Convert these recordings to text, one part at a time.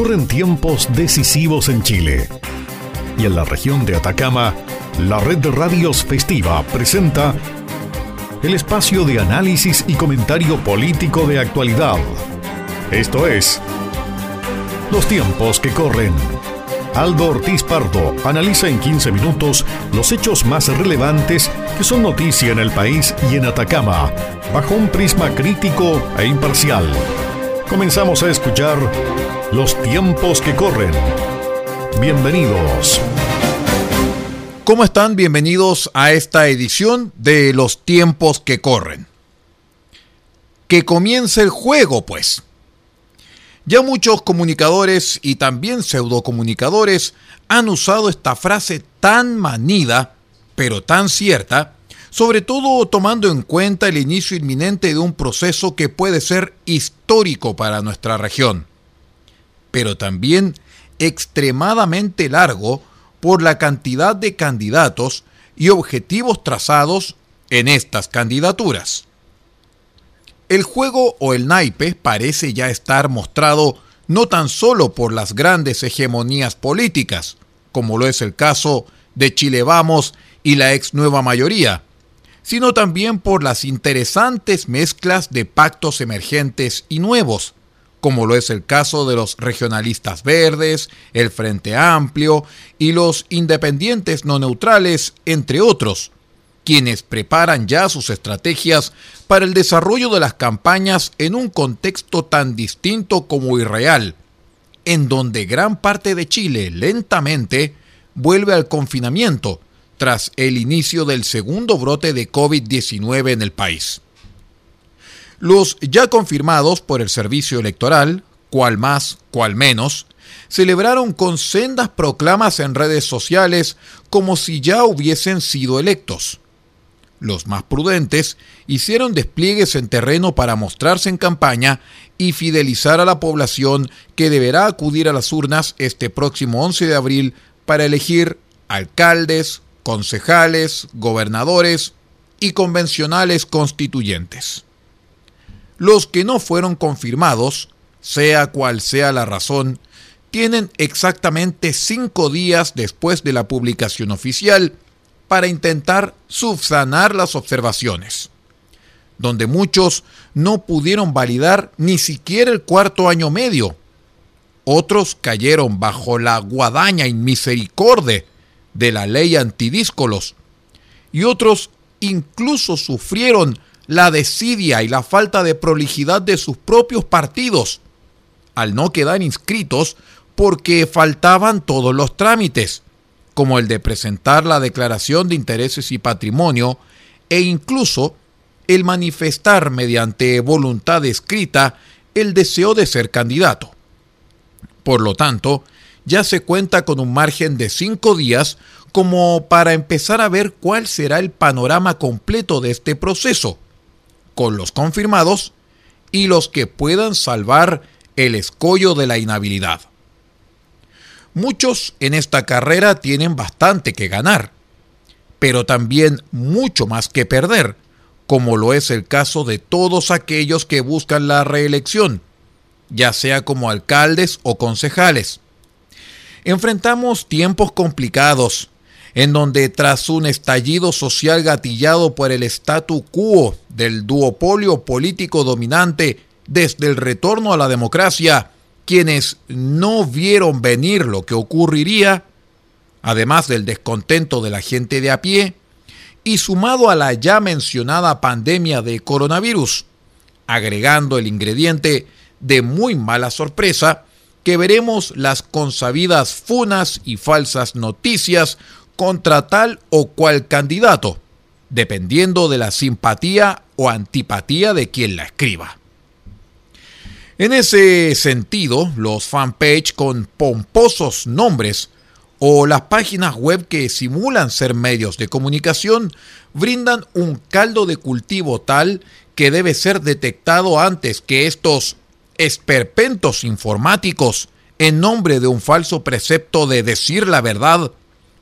Corren tiempos decisivos en Chile. Y en la región de Atacama, la red de radios festiva presenta el espacio de análisis y comentario político de actualidad. Esto es Los tiempos que corren. Aldo Ortiz Pardo analiza en 15 minutos los hechos más relevantes que son noticia en el país y en Atacama, bajo un prisma crítico e imparcial. Comenzamos a escuchar Los tiempos que corren. Bienvenidos. ¿Cómo están? Bienvenidos a esta edición de Los tiempos que corren. Que comience el juego, pues. Ya muchos comunicadores y también pseudocomunicadores han usado esta frase tan manida, pero tan cierta, sobre todo tomando en cuenta el inicio inminente de un proceso que puede ser histórico para nuestra región, pero también extremadamente largo por la cantidad de candidatos y objetivos trazados en estas candidaturas. El juego o el naipe parece ya estar mostrado no tan solo por las grandes hegemonías políticas, como lo es el caso de Chile Vamos y la ex nueva mayoría, sino también por las interesantes mezclas de pactos emergentes y nuevos, como lo es el caso de los regionalistas verdes, el Frente Amplio y los independientes no neutrales, entre otros, quienes preparan ya sus estrategias para el desarrollo de las campañas en un contexto tan distinto como irreal, en donde gran parte de Chile lentamente vuelve al confinamiento tras el inicio del segundo brote de COVID-19 en el país. Los ya confirmados por el servicio electoral, cual más, cual menos, celebraron con sendas proclamas en redes sociales como si ya hubiesen sido electos los más prudentes, hicieron despliegues en terreno para mostrarse en campaña y fidelizar a la población que deberá acudir a las urnas este próximo 11 de abril para elegir alcaldes, concejales, gobernadores y convencionales constituyentes. Los que no fueron confirmados, sea cual sea la razón, tienen exactamente cinco días después de la publicación oficial para intentar subsanar las observaciones, donde muchos no pudieron validar ni siquiera el cuarto año medio. Otros cayeron bajo la guadaña inmisericordia de la ley antidíscolos y otros incluso sufrieron la desidia y la falta de prolijidad de sus propios partidos al no quedar inscritos porque faltaban todos los trámites como el de presentar la declaración de intereses y patrimonio e incluso el manifestar mediante voluntad escrita el deseo de ser candidato. Por lo tanto, ya se cuenta con un margen de cinco días como para empezar a ver cuál será el panorama completo de este proceso, con los confirmados y los que puedan salvar el escollo de la inhabilidad. Muchos en esta carrera tienen bastante que ganar, pero también mucho más que perder, como lo es el caso de todos aquellos que buscan la reelección, ya sea como alcaldes o concejales. Enfrentamos tiempos complicados, en donde tras un estallido social gatillado por el statu quo del duopolio político dominante desde el retorno a la democracia, quienes no vieron venir lo que ocurriría, además del descontento de la gente de a pie, y sumado a la ya mencionada pandemia de coronavirus, agregando el ingrediente de muy mala sorpresa, que veremos las consabidas funas y falsas noticias contra tal o cual candidato, dependiendo de la simpatía o antipatía de quien la escriba. En ese sentido, los fanpage con pomposos nombres o las páginas web que simulan ser medios de comunicación brindan un caldo de cultivo tal que debe ser detectado antes que estos esperpentos informáticos, en nombre de un falso precepto de decir la verdad,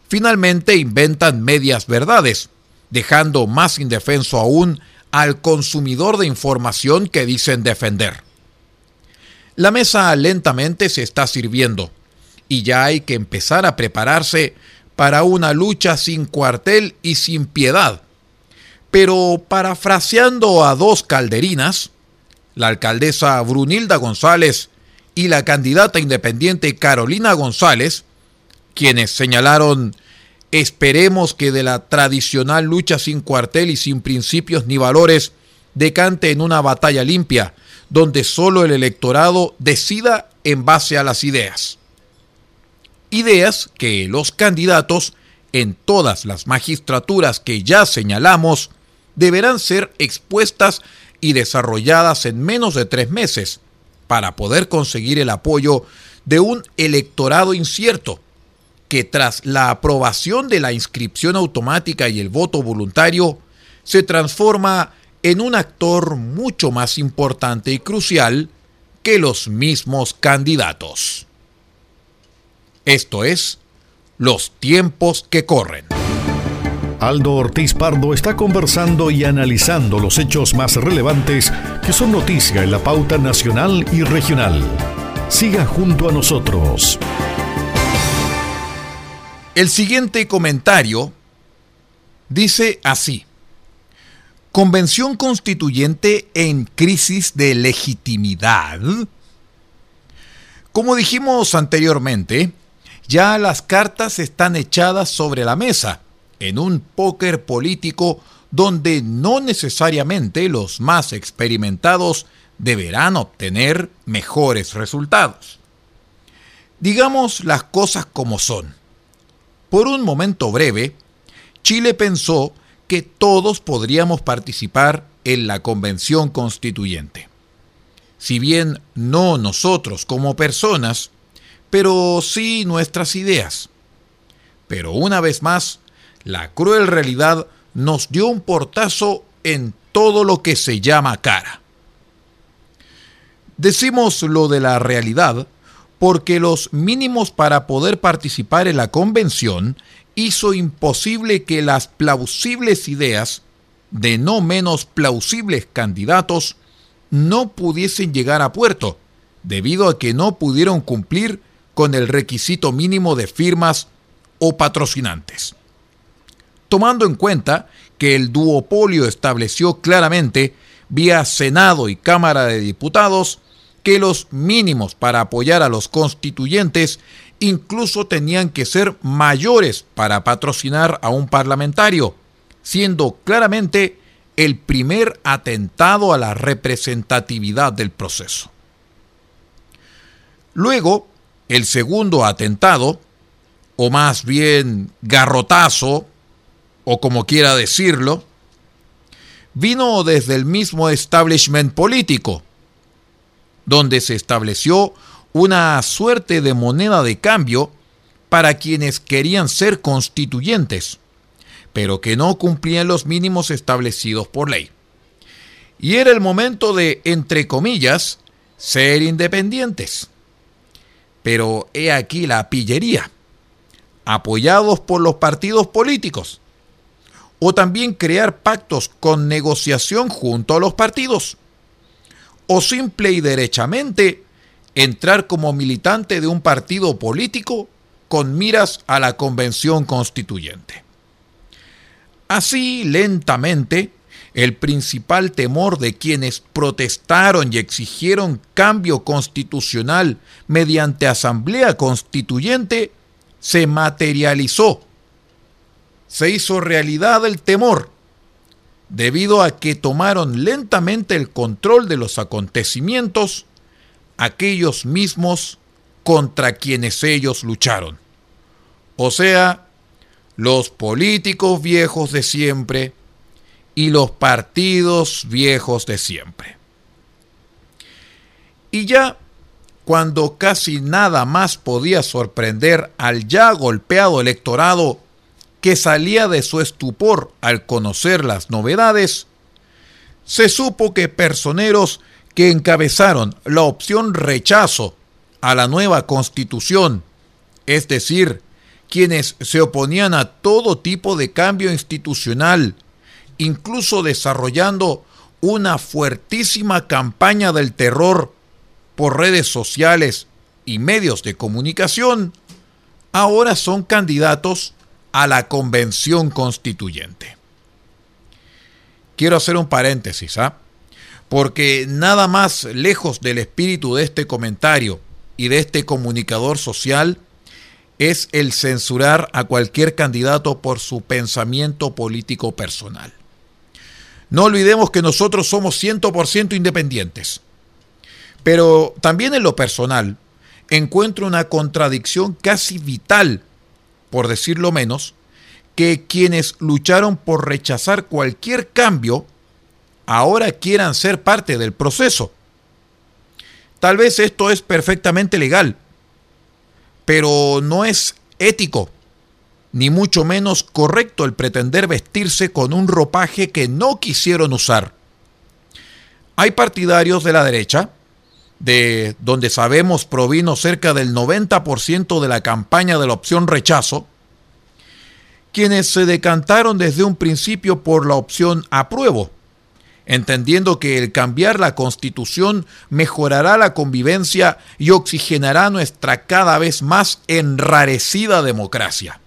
finalmente inventan medias verdades, dejando más indefenso aún al consumidor de información que dicen defender. La mesa lentamente se está sirviendo y ya hay que empezar a prepararse para una lucha sin cuartel y sin piedad. Pero parafraseando a dos calderinas, la alcaldesa Brunilda González y la candidata independiente Carolina González, quienes señalaron esperemos que de la tradicional lucha sin cuartel y sin principios ni valores decante en una batalla limpia, donde solo el electorado decida en base a las ideas. Ideas que los candidatos en todas las magistraturas que ya señalamos deberán ser expuestas y desarrolladas en menos de tres meses para poder conseguir el apoyo de un electorado incierto que tras la aprobación de la inscripción automática y el voto voluntario se transforma en un actor mucho más importante y crucial que los mismos candidatos. Esto es, los tiempos que corren. Aldo Ortiz Pardo está conversando y analizando los hechos más relevantes que son noticia en la pauta nacional y regional. Siga junto a nosotros. El siguiente comentario dice así. Convención Constituyente en crisis de legitimidad. Como dijimos anteriormente, ya las cartas están echadas sobre la mesa en un póker político donde no necesariamente los más experimentados deberán obtener mejores resultados. Digamos las cosas como son. Por un momento breve, Chile pensó que todos podríamos participar en la Convención Constituyente. Si bien no nosotros como personas, pero sí nuestras ideas. Pero una vez más, la cruel realidad nos dio un portazo en todo lo que se llama cara. Decimos lo de la realidad porque los mínimos para poder participar en la convención hizo imposible que las plausibles ideas de no menos plausibles candidatos no pudiesen llegar a puerto, debido a que no pudieron cumplir con el requisito mínimo de firmas o patrocinantes. Tomando en cuenta que el duopolio estableció claramente, vía Senado y Cámara de Diputados, que los mínimos para apoyar a los constituyentes incluso tenían que ser mayores para patrocinar a un parlamentario, siendo claramente el primer atentado a la representatividad del proceso. Luego, el segundo atentado, o más bien garrotazo, o como quiera decirlo, vino desde el mismo establishment político, donde se estableció una suerte de moneda de cambio para quienes querían ser constituyentes, pero que no cumplían los mínimos establecidos por ley. Y era el momento de, entre comillas, ser independientes. Pero he aquí la pillería, apoyados por los partidos políticos, o también crear pactos con negociación junto a los partidos, o simple y derechamente entrar como militante de un partido político con miras a la convención constituyente. Así, lentamente, el principal temor de quienes protestaron y exigieron cambio constitucional mediante asamblea constituyente se materializó. Se hizo realidad el temor, debido a que tomaron lentamente el control de los acontecimientos aquellos mismos contra quienes ellos lucharon. O sea, los políticos viejos de siempre y los partidos viejos de siempre. Y ya cuando casi nada más podía sorprender al ya golpeado electorado que salía de su estupor al conocer las novedades, se supo que personeros que encabezaron la opción rechazo a la nueva constitución, es decir, quienes se oponían a todo tipo de cambio institucional, incluso desarrollando una fuertísima campaña del terror por redes sociales y medios de comunicación, ahora son candidatos a la convención constituyente. Quiero hacer un paréntesis, ¿ah? porque nada más lejos del espíritu de este comentario y de este comunicador social es el censurar a cualquier candidato por su pensamiento político personal. No olvidemos que nosotros somos 100% independientes. Pero también en lo personal encuentro una contradicción casi vital, por decirlo menos, que quienes lucharon por rechazar cualquier cambio ahora quieran ser parte del proceso. Tal vez esto es perfectamente legal, pero no es ético, ni mucho menos correcto el pretender vestirse con un ropaje que no quisieron usar. Hay partidarios de la derecha, de donde sabemos provino cerca del 90% de la campaña de la opción rechazo, quienes se decantaron desde un principio por la opción apruebo entendiendo que el cambiar la constitución mejorará la convivencia y oxigenará nuestra cada vez más enrarecida democracia.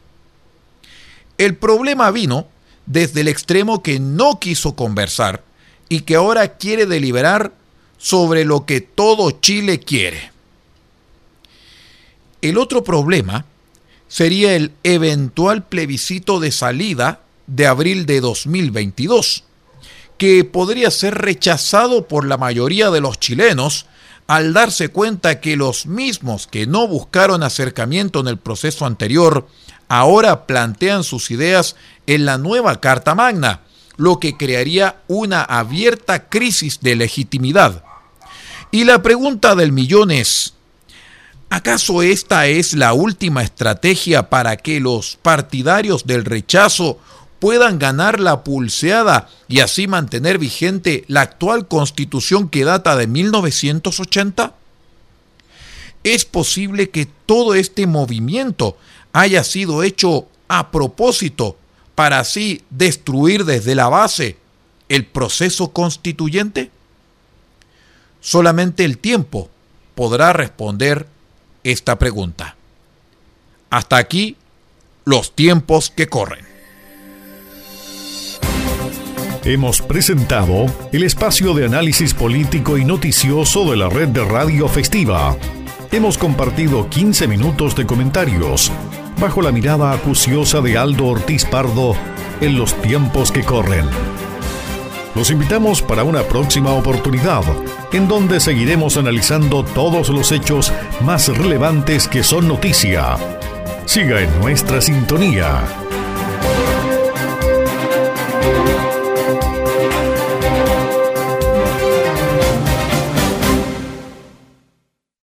El problema vino desde el extremo que no quiso conversar y que ahora quiere deliberar sobre lo que todo Chile quiere. El otro problema sería el eventual plebiscito de salida de abril de 2022 que podría ser rechazado por la mayoría de los chilenos al darse cuenta que los mismos que no buscaron acercamiento en el proceso anterior ahora plantean sus ideas en la nueva Carta Magna, lo que crearía una abierta crisis de legitimidad. Y la pregunta del millón es, ¿acaso esta es la última estrategia para que los partidarios del rechazo puedan ganar la pulseada y así mantener vigente la actual constitución que data de 1980? ¿Es posible que todo este movimiento haya sido hecho a propósito para así destruir desde la base el proceso constituyente? Solamente el tiempo podrá responder esta pregunta. Hasta aquí los tiempos que corren. Hemos presentado el espacio de análisis político y noticioso de la red de Radio Festiva. Hemos compartido 15 minutos de comentarios bajo la mirada acuciosa de Aldo Ortiz Pardo en los tiempos que corren. Los invitamos para una próxima oportunidad, en donde seguiremos analizando todos los hechos más relevantes que son noticia. Siga en nuestra sintonía